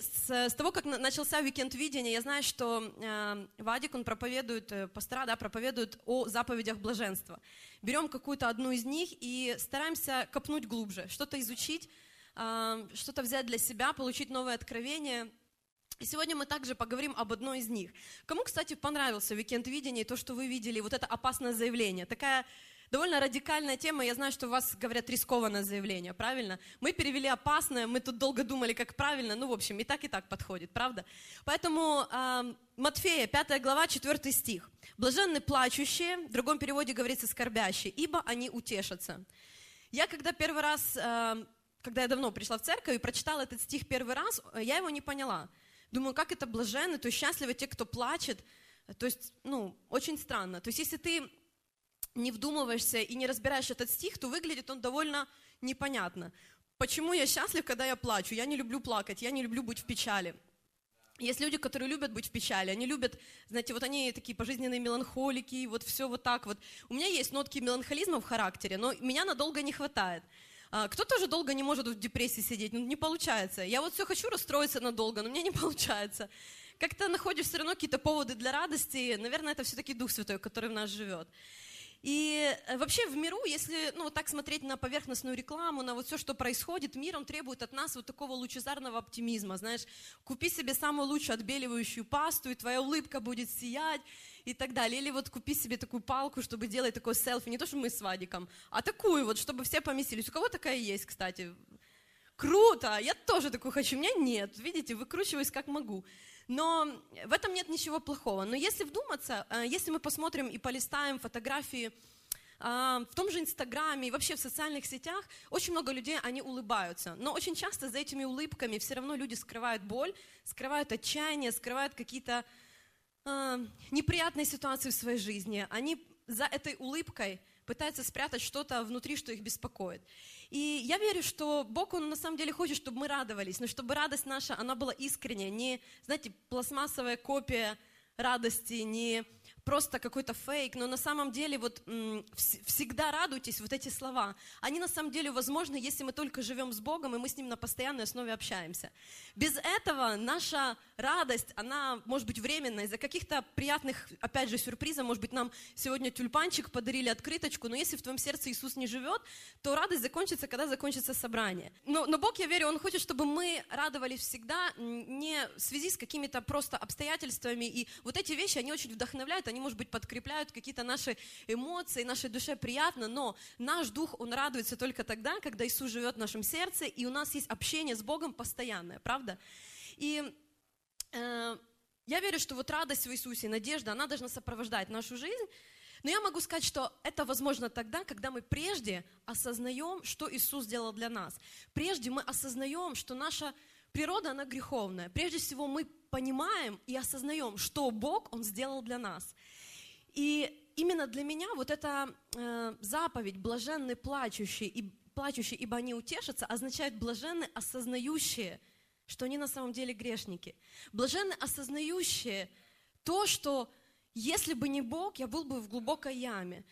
с, с того, как начался уикенд видения, я знаю, что э, Вадик, он проповедует, э, пастора, да, проповедует о заповедях блаженства. Берем какую-то одну из них и стараемся копнуть глубже, что-то изучить, э, что-то взять для себя, получить новое откровение. И сегодня мы также поговорим об одной из них. Кому, кстати, понравился уикенд видения и то, что вы видели, вот это опасное заявление? Такая довольно радикальная тема. Я знаю, что у вас говорят рискованное заявление, правильно? Мы перевели опасное, мы тут долго думали, как правильно. Ну, в общем, и так, и так подходит, правда? Поэтому э, Матфея, 5 глава, 4 стих. «Блаженны плачущие», в другом переводе говорится «скорбящие, ибо они утешатся». Я когда первый раз, э, когда я давно пришла в церковь и прочитала этот стих первый раз, я его не поняла. Думаю, как это блаженны, то есть счастливы те, кто плачет. То есть, ну, очень странно. То есть, если ты не вдумываешься и не разбираешь этот стих, то выглядит он довольно непонятно. Почему я счастлив, когда я плачу? Я не люблю плакать, я не люблю быть в печали. Есть люди, которые любят быть в печали, они любят, знаете, вот они такие пожизненные меланхолики, вот все вот так вот. У меня есть нотки меланхолизма в характере, но меня надолго не хватает. А, кто тоже долго не может в депрессии сидеть? Ну, не получается. Я вот все хочу расстроиться надолго, но мне не получается. Как-то находишь все равно какие-то поводы для радости. Наверное, это все-таки Дух Святой, который в нас живет. И э, вообще в миру, если ну, вот так смотреть на поверхностную рекламу, на вот все, что происходит, мир, он требует от нас вот такого лучезарного оптимизма, знаешь, купи себе самую лучшую отбеливающую пасту, и твоя улыбка будет сиять, и так далее. Или вот купи себе такую палку, чтобы делать такой селфи, не то, что мы с Вадиком, а такую вот, чтобы все поместились. У кого такая есть, кстати? Круто, я тоже такую хочу, у меня нет, видите, выкручиваюсь как могу. Но в этом нет ничего плохого. Но если вдуматься, э, если мы посмотрим и полистаем фотографии э, в том же Инстаграме и вообще в социальных сетях, очень много людей, они улыбаются. Но очень часто за этими улыбками все равно люди скрывают боль, скрывают отчаяние, скрывают какие-то э, неприятные ситуации в своей жизни. Они за этой улыбкой пытаются спрятать что-то внутри, что их беспокоит. И я верю, что Бог, Он на самом деле хочет, чтобы мы радовались, но чтобы радость наша, она была искренняя, не, знаете, пластмассовая копия радости, не просто какой-то фейк, но на самом деле вот всегда радуйтесь, вот эти слова, они на самом деле возможны, если мы только живем с Богом, и мы с Ним на постоянной основе общаемся. Без этого наша радость, она может быть временная, из-за каких-то приятных, опять же, сюрпризов, может быть, нам сегодня тюльпанчик подарили, открыточку, но если в твоем сердце Иисус не живет, то радость закончится, когда закончится собрание. Но, но Бог, я верю, Он хочет, чтобы мы радовались всегда, не в связи с какими-то просто обстоятельствами, и вот эти вещи, они очень вдохновляют, они, может быть, подкрепляют какие-то наши эмоции, нашей душе приятно, но наш дух, он радуется только тогда, когда Иисус живет в нашем сердце, и у нас есть общение с Богом постоянное, правда? И э, я верю, что вот радость в Иисусе, надежда, она должна сопровождать нашу жизнь, но я могу сказать, что это возможно тогда, когда мы прежде осознаем, что Иисус сделал для нас. Прежде мы осознаем, что наша природа, она греховная. Прежде всего мы понимаем и осознаем, что Бог, Он сделал для нас. И именно для меня вот эта э, заповедь «блаженны плачущие, и, плачущие, ибо они утешатся» означает «блаженны осознающие», что они на самом деле грешники. Блаженны осознающие то, что если бы не Бог, я был бы в глубокой яме.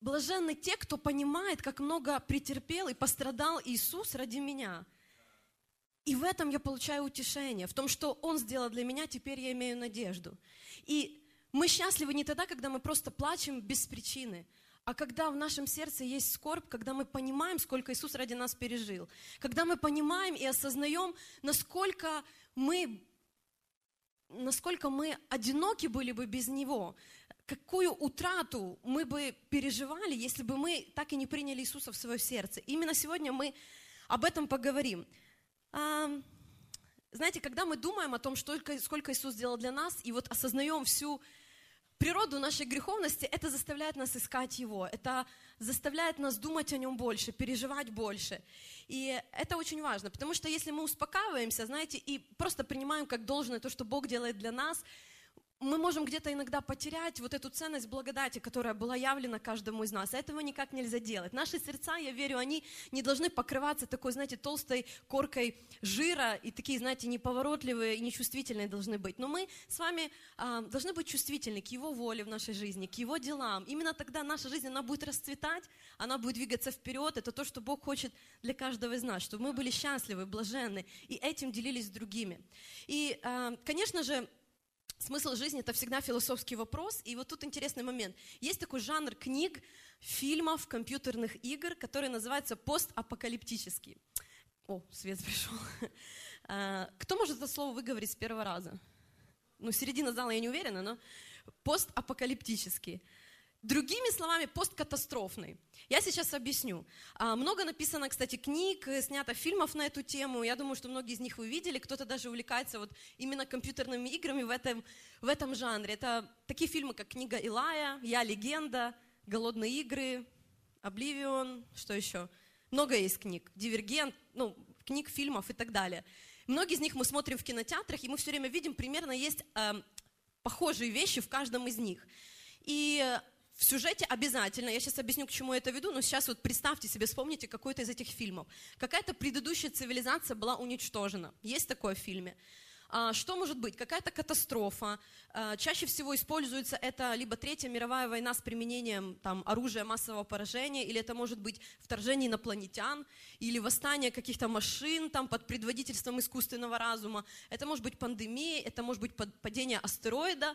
Блаженны те, кто понимает, как много претерпел и пострадал Иисус ради меня – и в этом я получаю утешение, в том, что Он сделал для меня, теперь я имею надежду. И мы счастливы не тогда, когда мы просто плачем без причины, а когда в нашем сердце есть скорбь, когда мы понимаем, сколько Иисус ради нас пережил, когда мы понимаем и осознаем, насколько мы, насколько мы одиноки были бы без Него, какую утрату мы бы переживали, если бы мы так и не приняли Иисуса в свое сердце. Именно сегодня мы об этом поговорим знаете, когда мы думаем о том, сколько, сколько Иисус сделал для нас, и вот осознаем всю природу нашей греховности, это заставляет нас искать Его, это заставляет нас думать о Нем больше, переживать больше. И это очень важно, потому что если мы успокаиваемся, знаете, и просто принимаем как должное то, что Бог делает для нас, мы можем где-то иногда потерять вот эту ценность благодати, которая была явлена каждому из нас. Этого никак нельзя делать. Наши сердца, я верю, они не должны покрываться такой, знаете, толстой коркой жира и такие, знаете, неповоротливые и нечувствительные должны быть. Но мы с вами а, должны быть чувствительны к Его воле в нашей жизни, к Его делам. Именно тогда наша жизнь, она будет расцветать, она будет двигаться вперед. Это то, что Бог хочет для каждого из нас, чтобы мы были счастливы, блаженны и этим делились с другими. И, а, конечно же, Смысл жизни – это всегда философский вопрос. И вот тут интересный момент. Есть такой жанр книг, фильмов, компьютерных игр, который называется постапокалиптический. О, свет пришел. А, кто может это слово выговорить с первого раза? Ну, середина зала я не уверена, но постапокалиптический. Другими словами, посткатастрофный. Я сейчас объясню. А, много написано, кстати, книг, э, снято фильмов на эту тему. Я думаю, что многие из них вы видели. Кто-то даже увлекается вот именно компьютерными играми в этом, в этом жанре. Это такие фильмы, как «Книга Илая», «Я легенда», «Голодные игры», «Обливион», что еще? Много есть книг. «Дивергент», ну, книг, фильмов и так далее. Многие из них мы смотрим в кинотеатрах, и мы все время видим, примерно есть э, похожие вещи в каждом из них. И в сюжете обязательно, я сейчас объясню, к чему я это веду, но сейчас вот представьте себе, вспомните какой-то из этих фильмов. Какая-то предыдущая цивилизация была уничтожена. Есть такое в фильме. А, что может быть? Какая-то катастрофа. А, чаще всего используется это либо Третья мировая война с применением там, оружия массового поражения, или это может быть вторжение инопланетян, или восстание каких-то машин там, под предводительством искусственного разума. Это может быть пандемия, это может быть падение астероида,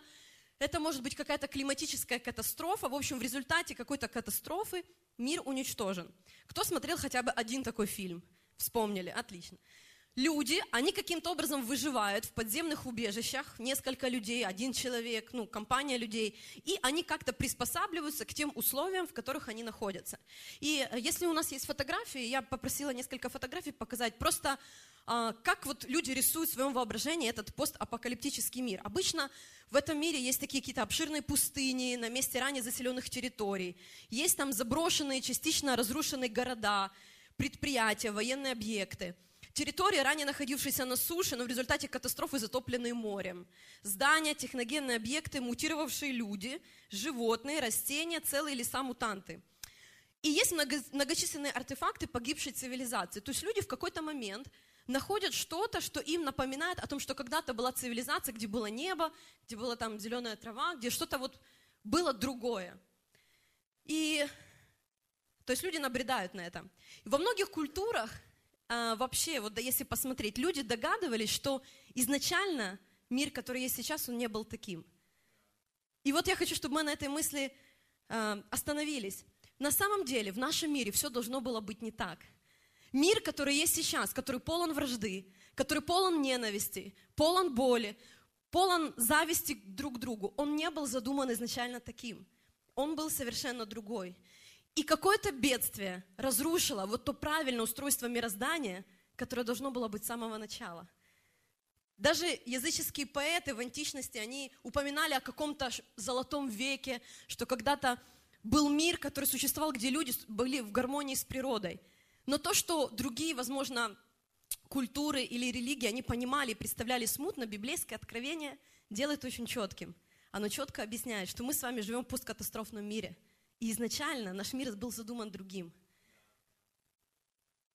это может быть какая-то климатическая катастрофа. В общем, в результате какой-то катастрофы мир уничтожен. Кто смотрел хотя бы один такой фильм? Вспомнили, отлично. Люди, они каким-то образом выживают в подземных убежищах, несколько людей, один человек, ну, компания людей, и они как-то приспосабливаются к тем условиям, в которых они находятся. И э, если у нас есть фотографии, я попросила несколько фотографий показать, просто а, как вот люди рисуют в своем воображении этот постапокалиптический мир. Обычно в этом мире есть такие какие-то обширные пустыни на месте ранее заселенных территорий. Есть там заброшенные, частично разрушенные города, предприятия, военные объекты. Территории, ранее находившиеся на суше, но в результате катастрофы затопленные морем. Здания, техногенные объекты, мутировавшие люди, животные, растения, целые леса-мутанты. И есть многочисленные артефакты погибшей цивилизации. То есть люди в какой-то момент находят что-то, что им напоминает о том, что когда-то была цивилизация, где было небо, где была там зеленая трава, где что-то вот было другое. И то есть люди набредают на это. И во многих культурах а, вообще, вот если посмотреть, люди догадывались, что изначально мир, который есть сейчас, он не был таким. И вот я хочу, чтобы мы на этой мысли а, остановились. На самом деле в нашем мире все должно было быть не так – Мир, который есть сейчас, который полон вражды, который полон ненависти, полон боли, полон зависти друг к другу, он не был задуман изначально таким. Он был совершенно другой. И какое-то бедствие разрушило вот то правильное устройство мироздания, которое должно было быть с самого начала. Даже языческие поэты в античности, они упоминали о каком-то золотом веке, что когда-то был мир, который существовал, где люди были в гармонии с природой – но то, что другие, возможно, культуры или религии, они понимали и представляли смутно, библейское откровение делает очень четким. Оно четко объясняет, что мы с вами живем в посткатастрофном мире. И изначально наш мир был задуман другим.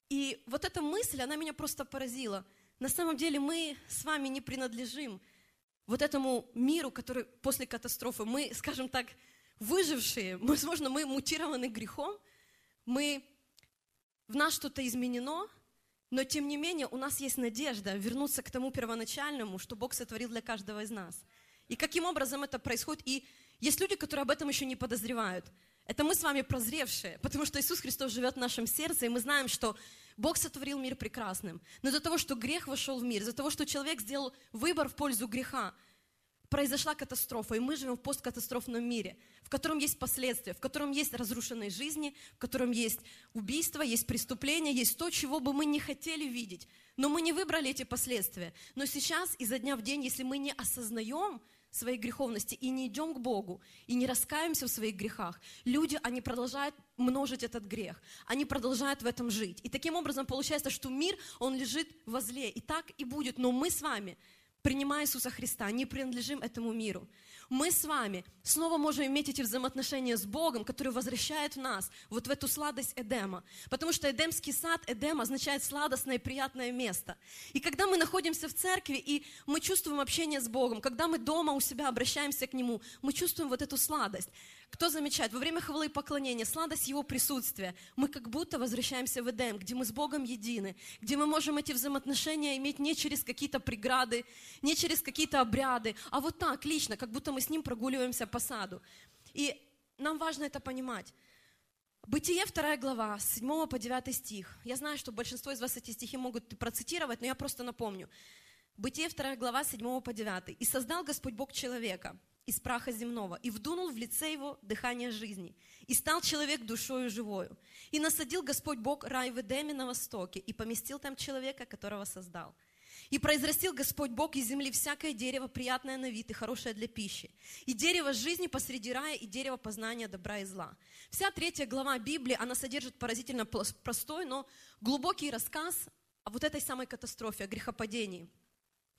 И вот эта мысль, она меня просто поразила. На самом деле мы с вами не принадлежим вот этому миру, который после катастрофы. Мы, скажем так, выжившие, возможно, мы мутированы грехом, мы в нас что-то изменено, но тем не менее у нас есть надежда вернуться к тому первоначальному, что Бог сотворил для каждого из нас. И каким образом это происходит? И есть люди, которые об этом еще не подозревают. Это мы с вами прозревшие, потому что Иисус Христос живет в нашем сердце, и мы знаем, что Бог сотворил мир прекрасным. Но из-за того, что грех вошел в мир, из-за того, что человек сделал выбор в пользу греха, произошла катастрофа, и мы живем в посткатастрофном мире, в котором есть последствия, в котором есть разрушенные жизни, в котором есть убийство, есть преступление, есть то, чего бы мы не хотели видеть. Но мы не выбрали эти последствия. Но сейчас, изо дня в день, если мы не осознаем своей греховности и не идем к Богу, и не раскаемся в своих грехах, люди, они продолжают множить этот грех, они продолжают в этом жить. И таким образом получается, что мир, он лежит во зле, и так и будет. Но мы с вами принимая Иисуса Христа, не принадлежим этому миру. Мы с вами снова можем иметь эти взаимоотношения с Богом, который возвращает нас вот в эту сладость Эдема. Потому что Эдемский сад, Эдем означает сладостное и приятное место. И когда мы находимся в церкви, и мы чувствуем общение с Богом, когда мы дома у себя обращаемся к Нему, мы чувствуем вот эту сладость. Кто замечает? Во время хвалы и поклонения, сладость Его присутствия, мы как будто возвращаемся в Эдем, где мы с Богом едины, где мы можем эти взаимоотношения иметь не через какие-то преграды, не через какие-то обряды, а вот так, лично, как будто мы с Ним прогуливаемся по саду. И нам важно это понимать. Бытие 2 глава, с 7 по 9 стих. Я знаю, что большинство из вас эти стихи могут процитировать, но я просто напомню. Бытие 2 глава, с 7 по 9. «И создал Господь Бог человека, из праха земного, и вдунул в лице его дыхание жизни. И стал человек душою живою. И насадил Господь Бог рай в Эдеме на востоке, и поместил там человека, которого создал. И произрастил Господь Бог из земли всякое дерево, приятное на вид и хорошее для пищи. И дерево жизни посреди рая, и дерево познания добра и зла. Вся третья глава Библии, она содержит поразительно простой, но глубокий рассказ о вот этой самой катастрофе, о грехопадении –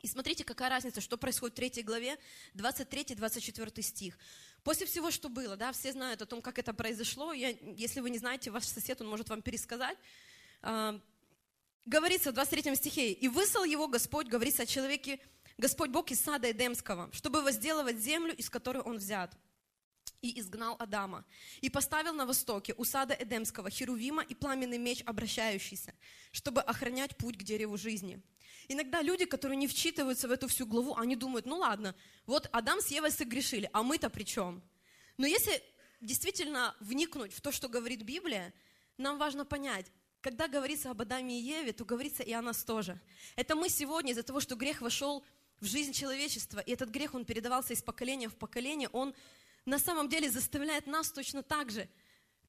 и смотрите, какая разница, что происходит в третьей главе, 23-24 стих. После всего, что было, да, все знают о том, как это произошло. Я, если вы не знаете, ваш сосед, он может вам пересказать. А, говорится в 23 стихе, «И высыл его Господь, говорится о человеке, Господь Бог из сада Эдемского, чтобы возделывать землю, из которой он взят. И изгнал Адама. И поставил на востоке у сада Эдемского Херувима и пламенный меч обращающийся, чтобы охранять путь к дереву жизни». Иногда люди, которые не вчитываются в эту всю главу, они думают, ну ладно, вот Адам с Евой согрешили, а мы-то при чем? Но если действительно вникнуть в то, что говорит Библия, нам важно понять, когда говорится об Адаме и Еве, то говорится и о нас тоже. Это мы сегодня из-за того, что грех вошел в жизнь человечества, и этот грех, он передавался из поколения в поколение, он на самом деле заставляет нас точно так же –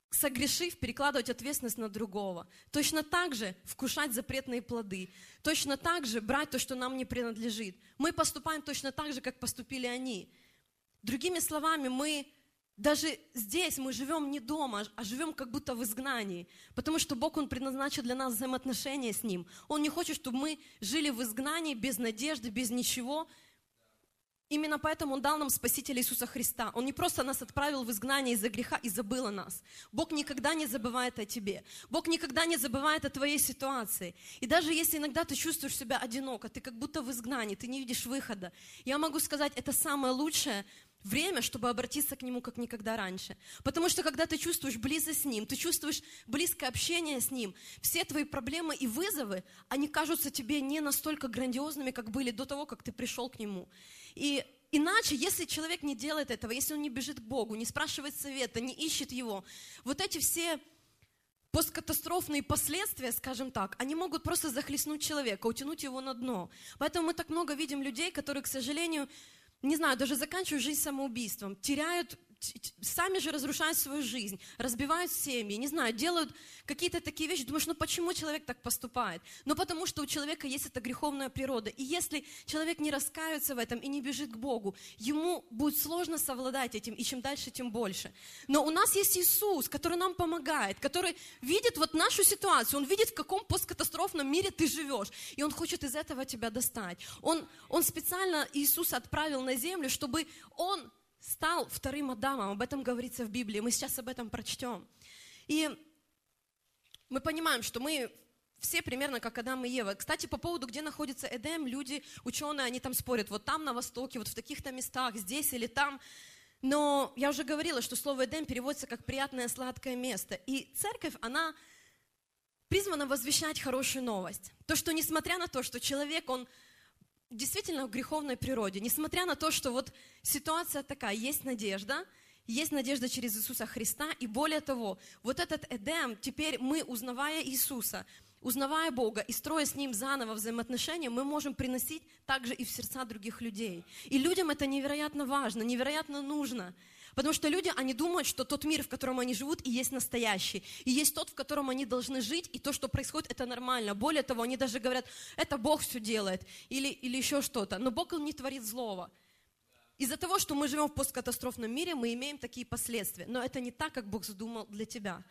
согрешив, перекладывать ответственность на другого. Точно так же вкушать запретные плоды. Точно так же брать то, что нам не принадлежит. Мы поступаем точно так же, как поступили они. Другими словами, мы даже здесь мы живем не дома, а живем как будто в изгнании. Потому что Бог, Он предназначил для нас взаимоотношения с Ним. Он не хочет, чтобы мы жили в изгнании без надежды, без ничего, Именно поэтому Он дал нам Спасителя Иисуса Христа. Он не просто нас отправил в изгнание из-за греха и забыл о нас. Бог никогда не забывает о тебе. Бог никогда не забывает о твоей ситуации. И даже если иногда ты чувствуешь себя одиноко, ты как будто в изгнании, ты не видишь выхода, я могу сказать, это самое лучшее время, чтобы обратиться к Нему как никогда раньше. Потому что когда ты чувствуешь близость с Ним, ты чувствуешь близкое общение с Ним, все твои проблемы и вызовы, они кажутся тебе не настолько грандиозными, как были до того, как ты пришел к Нему. И иначе, если человек не делает этого, если он не бежит к Богу, не спрашивает совета, не ищет Его, вот эти все посткатастрофные последствия, скажем так, они могут просто захлестнуть человека, утянуть его на дно. Поэтому мы так много видим людей, которые, к сожалению, не знаю, даже заканчивают жизнь самоубийством, теряют сами же разрушают свою жизнь, разбивают семьи, не знаю, делают какие-то такие вещи. Думаешь, ну почему человек так поступает? Ну потому что у человека есть эта греховная природа. И если человек не раскается в этом и не бежит к Богу, ему будет сложно совладать этим, и чем дальше, тем больше. Но у нас есть Иисус, который нам помогает, который видит вот нашу ситуацию, он видит, в каком посткатастрофном мире ты живешь, и он хочет из этого тебя достать. Он, он специально Иисуса отправил на землю, чтобы он стал вторым Адамом. Об этом говорится в Библии. Мы сейчас об этом прочтем. И мы понимаем, что мы все примерно как Адам и Ева. Кстати, по поводу, где находится Эдем, люди, ученые, они там спорят. Вот там на востоке, вот в таких-то местах, здесь или там. Но я уже говорила, что слово Эдем переводится как приятное сладкое место. И церковь, она призвана возвещать хорошую новость. То, что несмотря на то, что человек, он действительно в греховной природе, несмотря на то, что вот ситуация такая, есть надежда, есть надежда через Иисуса Христа, и более того, вот этот Эдем, теперь мы, узнавая Иисуса, узнавая Бога и строя с Ним заново взаимоотношения, мы можем приносить также и в сердца других людей. И людям это невероятно важно, невероятно нужно. Потому что люди, они думают, что тот мир, в котором они живут, и есть настоящий. И есть тот, в котором они должны жить, и то, что происходит, это нормально. Более того, они даже говорят, это Бог все делает, или, или еще что-то. Но Бог, не творит злого. Из-за того, что мы живем в посткатастрофном мире, мы имеем такие последствия. Но это не так, как Бог задумал для тебя.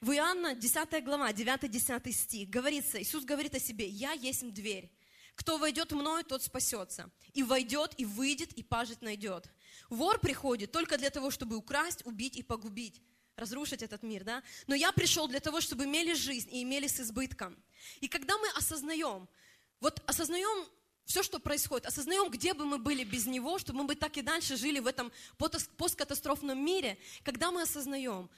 В Иоанна 10 глава, 9-10 стих говорится, Иисус говорит о себе, «Я есть дверь». Кто войдет мною, тот спасется. И войдет, и выйдет, и пажить найдет. Вор приходит только для того, чтобы украсть, убить и погубить разрушить этот мир, да? Но я пришел для того, чтобы имели жизнь и имели с избытком. И когда мы осознаем, вот осознаем все, что происходит, осознаем, где бы мы были без Него, чтобы мы бы так и дальше жили в этом посткатастрофном мире, когда мы осознаем,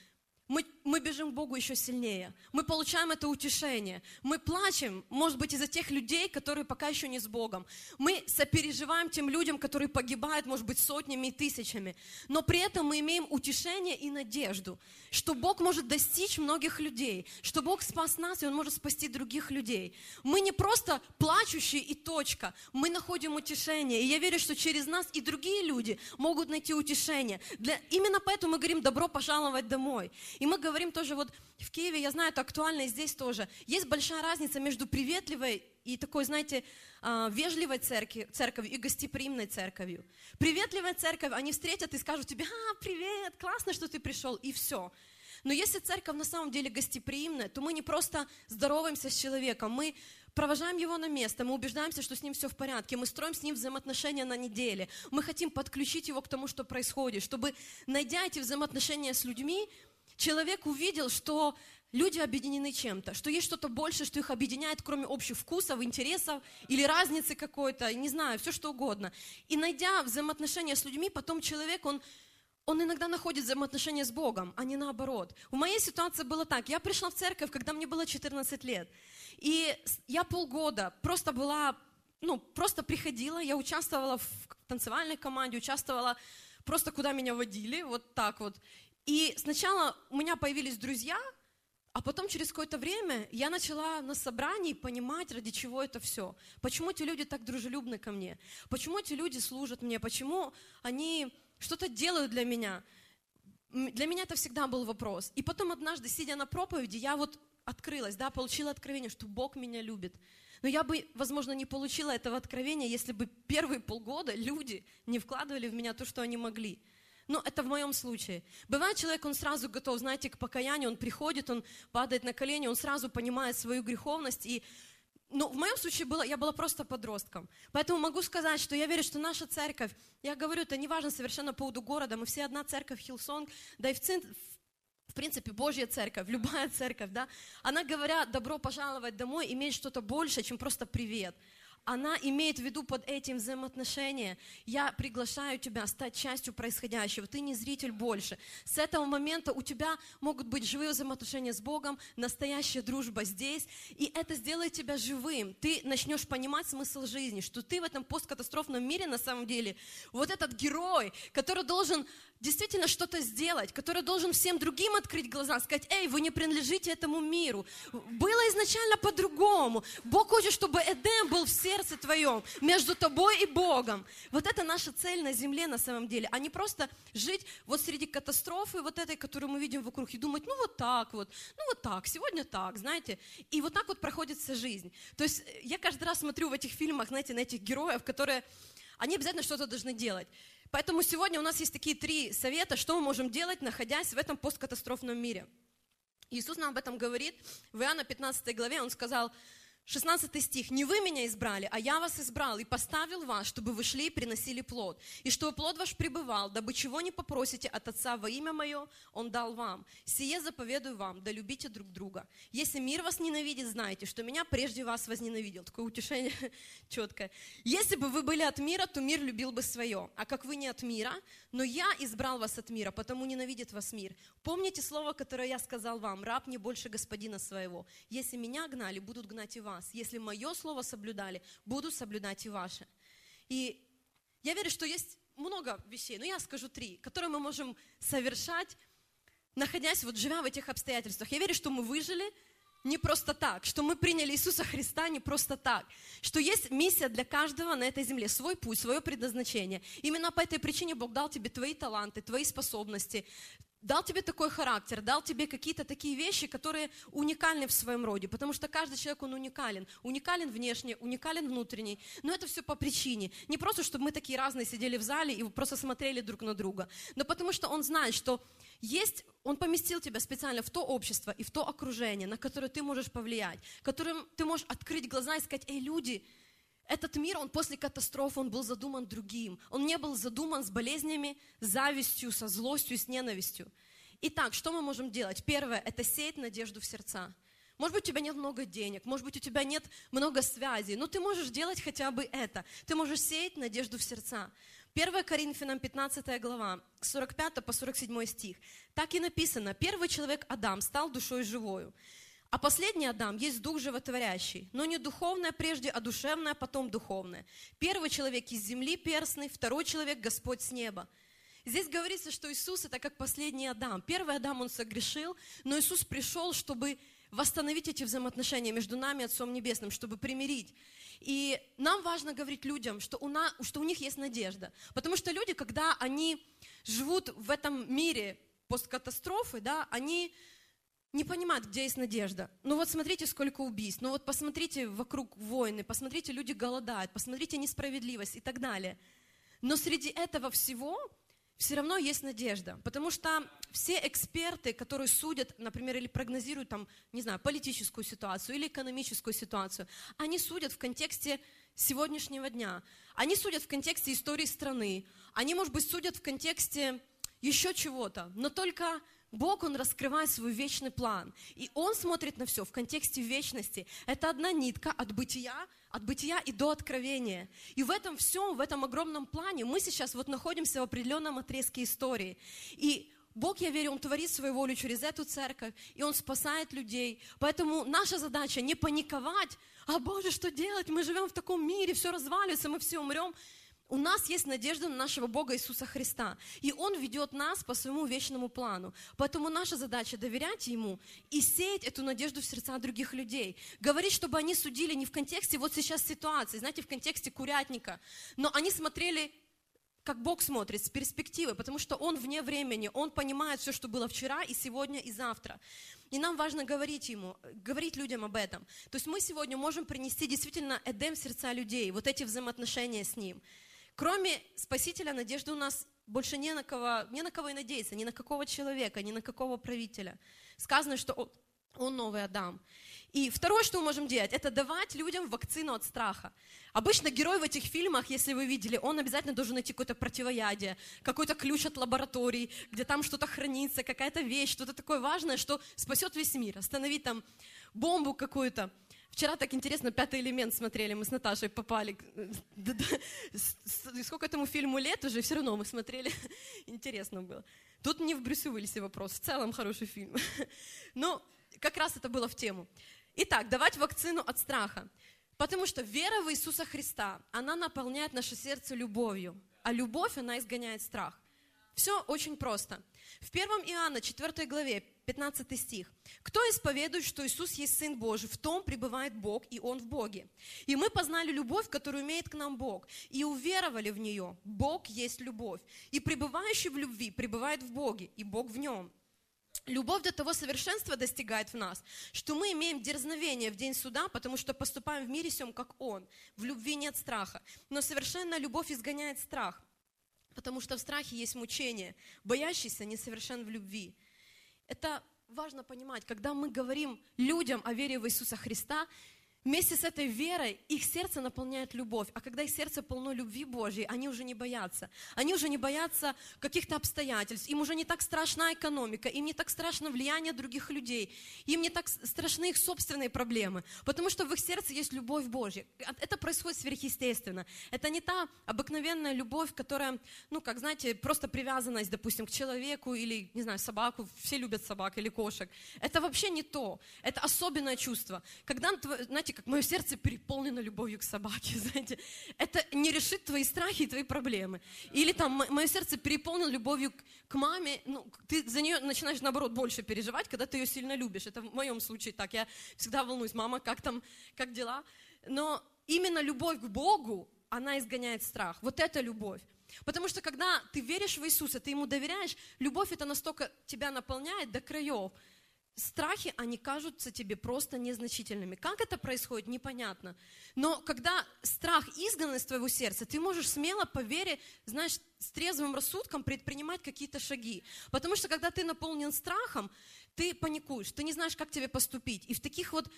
мы, мы бежим к Богу еще сильнее. Мы получаем это утешение. Мы плачем, может быть, из-за тех людей, которые пока еще не с Богом. Мы сопереживаем тем людям, которые погибают, может быть, сотнями и тысячами. Но при этом мы имеем утешение и надежду, что Бог может достичь многих людей, что Бог спас нас, и Он может спасти других людей. Мы не просто плачущие и точка. Мы находим утешение. И я верю, что через нас и другие люди могут найти утешение. Для... Именно поэтому мы говорим «добро пожаловать домой». И мы говорим тоже вот в Киеве, я знаю, это актуально и здесь тоже. Есть большая разница между приветливой и такой, знаете, а, вежливой церкви, церковью и гостеприимной церковью. Приветливая церковь, они встретят и скажут тебе, а, привет, классно, что ты пришел, и все. Но если церковь на самом деле гостеприимная, то мы не просто здороваемся с человеком, мы провожаем его на место, мы убеждаемся, что с ним все в порядке, мы строим с ним взаимоотношения на неделе, мы хотим подключить его к тому, что происходит, чтобы, найдя эти взаимоотношения с людьми, человек увидел, что люди объединены чем-то, что есть что-то больше, что их объединяет, кроме общих вкусов, интересов или разницы какой-то, не знаю, все что угодно. И найдя взаимоотношения с людьми, потом человек, он, он иногда находит взаимоотношения с Богом, а не наоборот. В моей ситуации было так. Я пришла в церковь, когда мне было 14 лет. И я полгода просто была, ну, просто приходила, я участвовала в танцевальной команде, участвовала просто куда меня водили, вот так вот. И сначала у меня появились друзья, а потом через какое-то время я начала на собрании понимать, ради чего это все. Почему эти люди так дружелюбны ко мне? Почему эти люди служат мне? Почему они что-то делают для меня? Для меня это всегда был вопрос. И потом однажды, сидя на проповеди, я вот открылась, да, получила откровение, что Бог меня любит. Но я бы, возможно, не получила этого откровения, если бы первые полгода люди не вкладывали в меня то, что они могли. Ну, это в моем случае. Бывает человек, он сразу готов, знаете, к покаянию, он приходит, он падает на колени, он сразу понимает свою греховность. И, ну, в моем случае было, я была просто подростком. Поэтому могу сказать, что я верю, что наша церковь, я говорю, это не важно совершенно по поводу города, мы все одна церковь Hillsong, да и в, центр, в принципе, Божья церковь, любая церковь, да, она, говоря, добро пожаловать домой, имеет что-то больше, чем просто привет она имеет в виду под этим взаимоотношения. Я приглашаю тебя стать частью происходящего. Ты не зритель больше. С этого момента у тебя могут быть живые взаимоотношения с Богом, настоящая дружба здесь. И это сделает тебя живым. Ты начнешь понимать смысл жизни, что ты в этом посткатастрофном мире на самом деле вот этот герой, который должен действительно что-то сделать, который должен всем другим открыть глаза, сказать, эй, вы не принадлежите этому миру. Было изначально по-другому. Бог хочет, чтобы Эдем был в сердце твоем, между тобой и Богом. Вот это наша цель на земле на самом деле, а не просто жить вот среди катастрофы вот этой, которую мы видим вокруг, и думать, ну вот так вот, ну вот так, сегодня так, знаете. И вот так вот проходит вся жизнь. То есть я каждый раз смотрю в этих фильмах, знаете, на этих героев, которые, они обязательно что-то должны делать. Поэтому сегодня у нас есть такие три совета, что мы можем делать, находясь в этом посткатастрофном мире. Иисус нам об этом говорит. В Иоанна 15 главе Он сказал, 16 стих. «Не вы меня избрали, а я вас избрал и поставил вас, чтобы вы шли и приносили плод, и чтобы плод ваш пребывал, дабы чего не попросите от Отца во имя Мое, Он дал вам. Сие заповедую вам, да любите друг друга. Если мир вас ненавидит, знайте, что меня прежде вас возненавидел». Такое утешение четкое. «Если бы вы были от мира, то мир любил бы свое. А как вы не от мира, но я избрал вас от мира, потому ненавидит вас мир. Помните слово, которое я сказал вам, раб не больше господина своего. Если меня гнали, будут гнать и вас вас. Если мое слово соблюдали, буду соблюдать и ваше. И я верю, что есть много вещей, но я скажу три, которые мы можем совершать, находясь, вот живя в этих обстоятельствах. Я верю, что мы выжили не просто так, что мы приняли Иисуса Христа не просто так, что есть миссия для каждого на этой земле, свой путь, свое предназначение. Именно по этой причине Бог дал тебе твои таланты, твои способности, дал тебе такой характер, дал тебе какие-то такие вещи, которые уникальны в своем роде, потому что каждый человек, он уникален. Уникален внешне, уникален внутренний, но это все по причине. Не просто, чтобы мы такие разные сидели в зале и просто смотрели друг на друга, но потому что он знает, что есть, он поместил тебя специально в то общество и в то окружение, на которое ты можешь повлиять, которым ты можешь открыть глаза и сказать, эй, люди, этот мир, он после катастрофы, он был задуман другим. Он не был задуман с болезнями, завистью, со злостью, с ненавистью. Итак, что мы можем делать? Первое – это сеять надежду в сердца. Может быть, у тебя нет много денег, может быть, у тебя нет много связей, но ты можешь делать хотя бы это. Ты можешь сеять надежду в сердца. 1 Коринфянам 15 глава, 45 по 47 стих. Так и написано, первый человек Адам стал душой живою. А последний Адам есть дух животворящий, но не духовное прежде, а душевное, потом духовное. Первый человек из земли перстный, второй человек Господь с неба. Здесь говорится, что Иисус это как последний Адам. Первый Адам он согрешил, но Иисус пришел, чтобы восстановить эти взаимоотношения между нами и Отцом Небесным, чтобы примирить. И нам важно говорить людям, что у, на, что у них есть надежда. Потому что люди, когда они живут в этом мире посткатастрофы, да, они не понимают, где есть надежда. Ну вот смотрите, сколько убийств. Ну вот посмотрите вокруг войны, посмотрите, люди голодают, посмотрите несправедливость и так далее. Но среди этого всего все равно есть надежда, потому что все эксперты, которые судят, например, или прогнозируют там, не знаю, политическую ситуацию или экономическую ситуацию, они судят в контексте сегодняшнего дня, они судят в контексте истории страны, они, может быть, судят в контексте еще чего-то, но только Бог, Он раскрывает свой вечный план. И Он смотрит на все в контексте вечности. Это одна нитка от бытия, от бытия и до откровения. И в этом всем, в этом огромном плане мы сейчас вот находимся в определенном отрезке истории. И Бог, я верю, Он творит свою волю через эту церковь, и Он спасает людей. Поэтому наша задача не паниковать, а Боже, что делать? Мы живем в таком мире, все развалится, мы все умрем. У нас есть надежда на нашего Бога Иисуса Христа. И Он ведет нас по своему вечному плану. Поэтому наша задача доверять Ему и сеять эту надежду в сердца других людей. Говорить, чтобы они судили не в контексте вот сейчас ситуации, знаете, в контексте курятника, но они смотрели как Бог смотрит, с перспективы, потому что Он вне времени, Он понимает все, что было вчера и сегодня и завтра. И нам важно говорить Ему, говорить людям об этом. То есть мы сегодня можем принести действительно Эдем сердца людей, вот эти взаимоотношения с Ним. Кроме Спасителя, надежды у нас больше не на кого, не на кого и надеяться, ни на какого человека, ни на какого правителя. Сказано, что он, он новый Адам. И второе, что мы можем делать, это давать людям вакцину от страха. Обычно герой в этих фильмах, если вы видели, он обязательно должен найти какое-то противоядие, какой-то ключ от лаборатории, где там что-то хранится, какая-то вещь, что-то такое важное, что спасет весь мир, остановить там бомбу какую-то. Вчера так интересно «Пятый элемент» смотрели, мы с Наташей попали. Сколько этому фильму лет уже, все равно мы смотрели. Интересно было. Тут не в Брюсе Уиллисе вопрос, в целом хороший фильм. Но как раз это было в тему. Итак, давать вакцину от страха. Потому что вера в Иисуса Христа, она наполняет наше сердце любовью, а любовь, она изгоняет страх. Все очень просто. В 1 Иоанна 4 главе 15 стих. «Кто исповедует, что Иисус есть Сын Божий, в том пребывает Бог, и Он в Боге. И мы познали любовь, которую имеет к нам Бог, и уверовали в нее. Бог есть любовь. И пребывающий в любви пребывает в Боге, и Бог в нем». Любовь до того совершенства достигает в нас, что мы имеем дерзновение в день суда, потому что поступаем в мире всем, как Он. В любви нет страха. Но совершенная любовь изгоняет страх, потому что в страхе есть мучение. Боящийся несовершен в любви. Это важно понимать, когда мы говорим людям о вере в Иисуса Христа, Вместе с этой верой их сердце наполняет любовь. А когда их сердце полно любви Божьей, они уже не боятся. Они уже не боятся каких-то обстоятельств. Им уже не так страшна экономика, им не так страшно влияние других людей. Им не так страшны их собственные проблемы. Потому что в их сердце есть любовь Божья. Это происходит сверхъестественно. Это не та обыкновенная любовь, которая, ну, как знаете, просто привязанность, допустим, к человеку или, не знаю, собаку. Все любят собак или кошек. Это вообще не то. Это особенное чувство. Когда, знаете, как мое сердце переполнено любовью к собаке, знаете. Это не решит твои страхи и твои проблемы. Или там мое сердце переполнено любовью к маме, ну, ты за нее начинаешь, наоборот, больше переживать, когда ты ее сильно любишь. Это в моем случае так. Я всегда волнуюсь, мама, как там, как дела? Но именно любовь к Богу, она изгоняет страх. Вот это любовь. Потому что когда ты веришь в Иисуса, ты Ему доверяешь, любовь это настолько тебя наполняет до краев, страхи, они кажутся тебе просто незначительными. Как это происходит, непонятно. Но когда страх изгнан из твоего сердца, ты можешь смело по вере, знаешь, с трезвым рассудком предпринимать какие-то шаги. Потому что когда ты наполнен страхом, ты паникуешь, ты не знаешь, как тебе поступить. И в таких вот...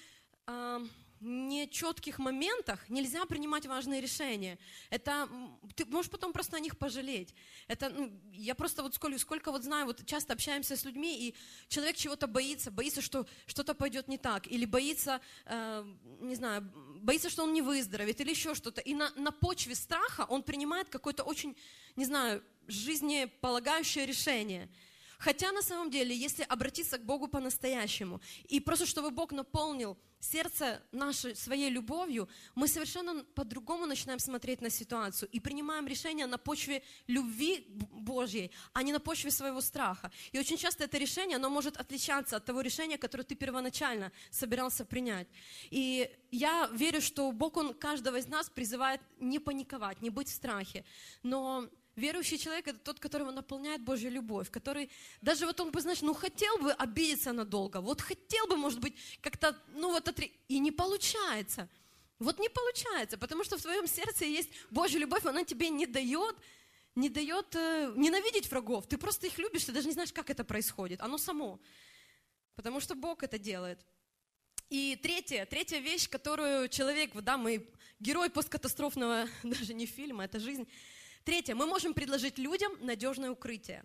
Э, нечетких моментах нельзя принимать важные решения. Это ты можешь потом просто о них пожалеть. Это ну, я просто вот сколько, сколько вот знаю, вот часто общаемся с людьми, и человек чего-то боится, боится, что что-то пойдет не так, или боится, э, не знаю, боится, что он не выздоровеет, или еще что-то. И на, на почве страха он принимает какое-то очень, не знаю, жизнеполагающее решение. Хотя на самом деле, если обратиться к Богу по-настоящему, и просто чтобы Бог наполнил сердце наше своей любовью, мы совершенно по-другому начинаем смотреть на ситуацию и принимаем решения на почве любви Божьей, а не на почве своего страха. И очень часто это решение, оно может отличаться от того решения, которое ты первоначально собирался принять. И я верю, что Бог, Он каждого из нас призывает не паниковать, не быть в страхе, но Верующий человек – это тот, которого наполняет Божья любовь, который, даже вот он бы, знаешь, ну хотел бы обидеться надолго, вот хотел бы, может быть, как-то, ну вот, отри... и не получается. Вот не получается, потому что в твоем сердце есть Божья любовь, она тебе не дает, не дает э, ненавидеть врагов. Ты просто их любишь, ты даже не знаешь, как это происходит. Оно само. Потому что Бог это делает. И третья, третья вещь, которую человек, да, мы герой посткатастрофного, даже не фильма, это жизнь, Третье, мы можем предложить людям надежное укрытие.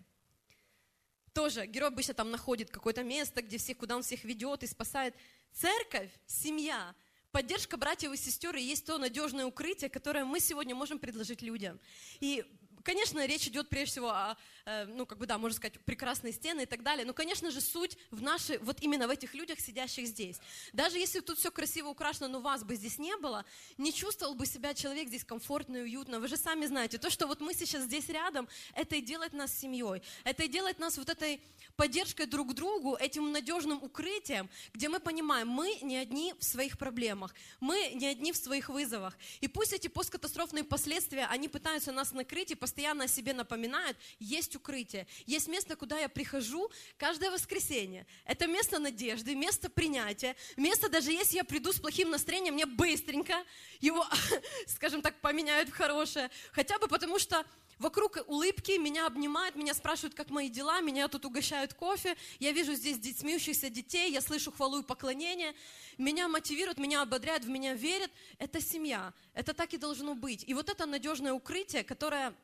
Тоже герой обычно там находит какое-то место, где всех, куда он всех ведет и спасает. Церковь, семья, поддержка братьев и сестер и есть то надежное укрытие, которое мы сегодня можем предложить людям. И Конечно, речь идет прежде всего о, э, ну, как бы, да, можно сказать, прекрасные стены и так далее, но, конечно же, суть в нашей, вот именно в этих людях, сидящих здесь. Даже если тут все красиво украшено, но вас бы здесь не было, не чувствовал бы себя человек здесь комфортно и уютно. Вы же сами знаете, то, что вот мы сейчас здесь рядом, это и делает нас семьей, это и делает нас вот этой поддержкой друг другу, этим надежным укрытием, где мы понимаем, мы не одни в своих проблемах, мы не одни в своих вызовах. И пусть эти посткатастрофные последствия, они пытаются нас накрыть и постоянно о себе напоминают, есть укрытие, есть место, куда я прихожу каждое воскресенье. Это место надежды, место принятия, место, даже если я приду с плохим настроением, мне быстренько его, скажем так, поменяют в хорошее. Хотя бы потому, что Вокруг улыбки, меня обнимают, меня спрашивают, как мои дела, меня тут угощают кофе, я вижу здесь смеющихся детей, я слышу хвалу и поклонение, меня мотивируют, меня ободряют, в меня верят. Это семья, это так и должно быть. И вот это надежное укрытие, которое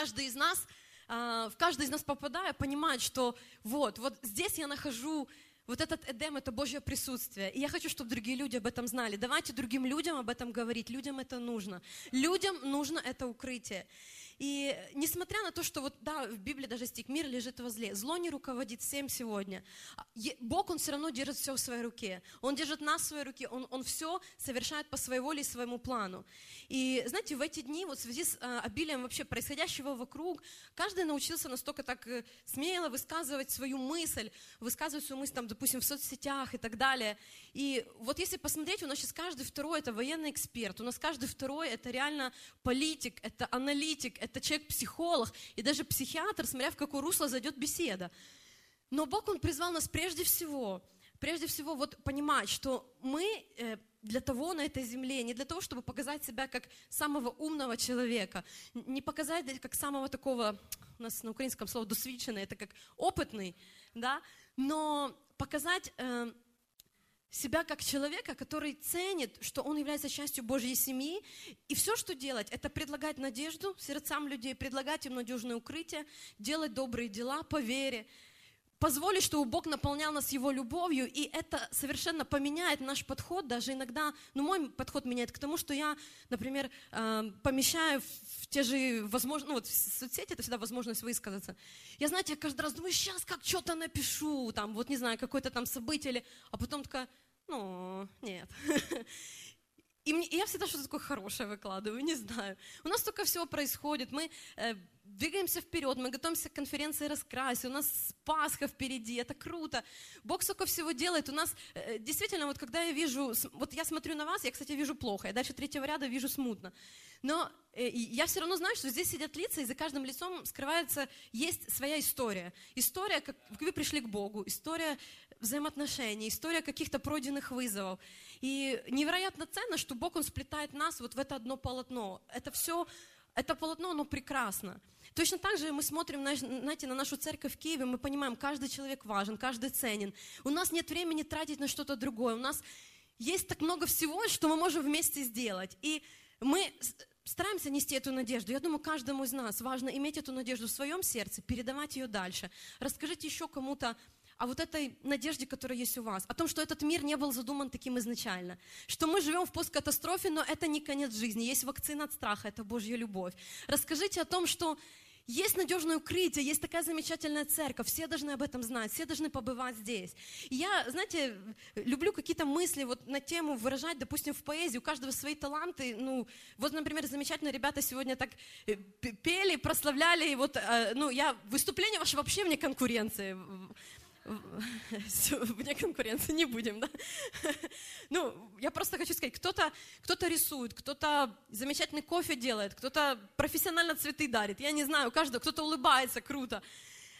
каждый из нас, а, в каждый из нас попадая, понимает, что вот, вот здесь я нахожу вот этот Эдем – это Божье присутствие. И я хочу, чтобы другие люди об этом знали. Давайте другим людям об этом говорить. Людям это нужно. Людям нужно это укрытие. И несмотря на то, что вот, да, в Библии даже стих «Мир лежит возле», зло не руководит всем сегодня. А, Бог, Он все равно держит все в своей руке. Он держит нас в своей руке, Он, он все совершает по своей воле и своему плану. И, знаете, в эти дни, вот в связи с а, обилием вообще происходящего вокруг, каждый научился настолько так э, смело высказывать свою мысль, высказывать свою мысль, там, допустим, в соцсетях и так далее. И вот если посмотреть, у нас сейчас каждый второй – это военный эксперт, у нас каждый второй – это реально политик, это аналитик, это человек-психолог, и даже психиатр, смотря в какое русло зайдет беседа. Но Бог, Он призвал нас прежде всего, прежде всего вот понимать, что мы э, для того на этой земле, не для того, чтобы показать себя как самого умного человека, не показать как самого такого, у нас на украинском слово досвидченный, это как опытный, да, но показать э, себя как человека, который ценит, что он является частью Божьей семьи. И все, что делать, это предлагать надежду сердцам людей, предлагать им надежное укрытие, делать добрые дела по вере, позволить, чтобы Бог наполнял нас Его любовью, и это совершенно поменяет наш подход, даже иногда, ну, мой подход меняет к тому, что я, например, э, помещаю в те же возможности, ну, вот в соцсети это всегда возможность высказаться. Я, знаете, я каждый раз думаю, сейчас как что-то напишу, там, вот, не знаю, какое-то там событие, а потом такая, ну, нет. И, мне, и я всегда что-то такое хорошее выкладываю, не знаю. У нас столько всего происходит, мы э, двигаемся вперед, мы готовимся к конференции «Раскраси», у нас Пасха впереди, это круто. Бог столько всего делает. У нас э, действительно, вот когда я вижу, вот я смотрю на вас, я, кстати, вижу плохо, я дальше третьего ряда вижу смутно. Но э, я все равно знаю, что здесь сидят лица, и за каждым лицом скрывается, есть своя история. История, как вы пришли к Богу, история взаимоотношений, история каких-то пройденных вызовов. И невероятно ценно, что Бог, Он сплетает нас вот в это одно полотно. Это все, это полотно, оно прекрасно. Точно так же мы смотрим, знаете, на нашу церковь в Киеве, мы понимаем, каждый человек важен, каждый ценен. У нас нет времени тратить на что-то другое. У нас есть так много всего, что мы можем вместе сделать. И мы стараемся нести эту надежду. Я думаю, каждому из нас важно иметь эту надежду в своем сердце, передавать ее дальше. Расскажите еще кому-то о вот этой надежде, которая есть у вас, о том, что этот мир не был задуман таким изначально, что мы живем в посткатастрофе, но это не конец жизни, есть вакцина от страха, это Божья любовь. Расскажите о том, что есть надежное укрытие, есть такая замечательная церковь, все должны об этом знать, все должны побывать здесь. И я, знаете, люблю какие-то мысли вот на тему выражать, допустим, в поэзии, у каждого свои таланты. Ну, вот, например, замечательные ребята сегодня так э, пели, прославляли, и вот, э, ну, я, выступление ваше вообще вне конкуренции вне конкуренции не будем, да? Ну, я просто хочу сказать, кто-то кто рисует, кто-то замечательный кофе делает, кто-то профессионально цветы дарит, я не знаю, у каждого, кто-то улыбается, круто.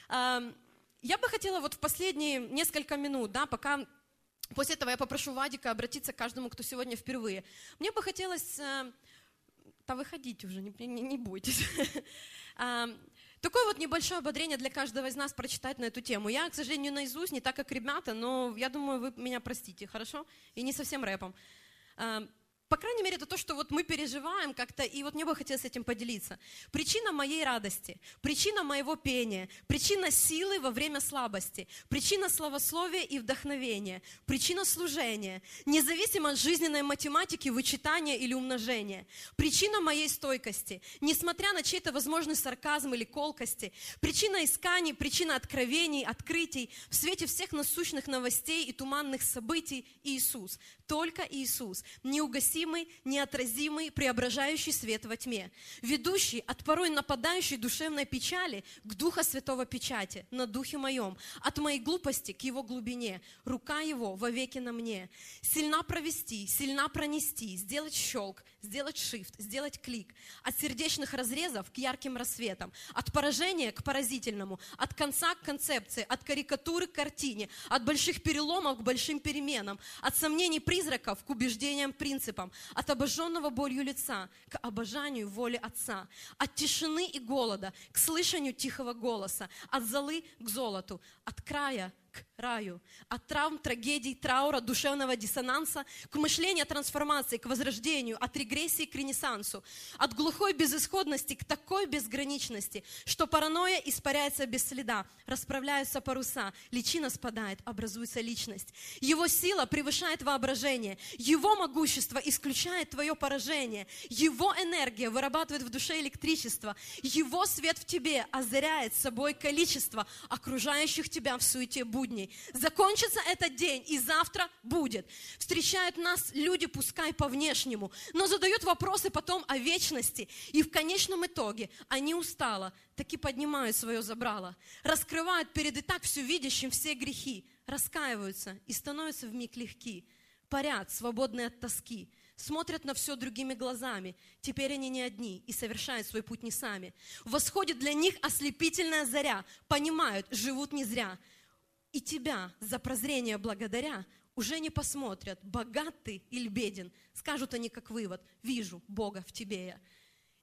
Я бы хотела вот в последние несколько минут, да, пока после этого я попрошу Вадика обратиться к каждому, кто сегодня впервые. Мне бы хотелось, э, да выходите уже, не, не, не бойтесь. Такое вот небольшое ободрение для каждого из нас прочитать на эту тему. Я, к сожалению, наизусть, не так, как ребята, но я думаю, вы меня простите, хорошо? И не совсем рэпом. По крайней мере, это то, что вот мы переживаем как-то, и вот мне бы хотелось этим поделиться. Причина моей радости, причина моего пения, причина силы во время слабости, причина славословия и вдохновения, причина служения, независимо от жизненной математики, вычитания или умножения, причина моей стойкости, несмотря на чей-то возможный сарказм или колкости, причина исканий, причина откровений, открытий, в свете всех насущных новостей и туманных событий. Иисус, только Иисус, неугасимый, неотразимый, преображающий свет во тьме, ведущий от порой нападающей душевной печали к Духа Святого печати на Духе моем, от моей глупости к Его глубине, рука Его вовеки на мне, сильна провести, сильна пронести, сделать щелк, сделать shift, сделать клик, от сердечных разрезов к ярким рассветам, от поражения к поразительному, от конца к концепции, от карикатуры к картине, от больших переломов к большим переменам, от сомнений призраков к убеждениям, принципам, от обожженного болью лица к обожанию воли Отца, от тишины и голода к слышанию тихого голоса, от золы к золоту, от края к раю, от травм, трагедий, траура, душевного диссонанса, к мышлению о трансформации, к возрождению, от регрессии к ренессансу, от глухой безысходности к такой безграничности, что паранойя испаряется без следа, расправляются паруса, личина спадает, образуется личность. Его сила превышает воображение, его могущество исключает твое поражение, его энергия вырабатывает в душе электричество, его свет в тебе озаряет собой количество окружающих тебя в суете будней будней. Закончится этот день, и завтра будет. Встречают нас люди, пускай по внешнему, но задают вопросы потом о вечности. И в конечном итоге они устало, таки поднимают свое забрало, раскрывают перед и так все видящим все грехи, раскаиваются и становятся в миг легки, парят, свободные от тоски, смотрят на все другими глазами. Теперь они не одни и совершают свой путь не сами. Восходит для них ослепительная заря, понимают, живут не зря и тебя за прозрение благодаря уже не посмотрят, богат ты или беден. Скажут они как вывод, вижу Бога в тебе я.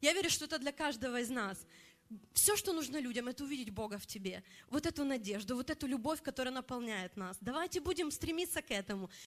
Я верю, что это для каждого из нас. Все, что нужно людям, это увидеть Бога в тебе. Вот эту надежду, вот эту любовь, которая наполняет нас. Давайте будем стремиться к этому.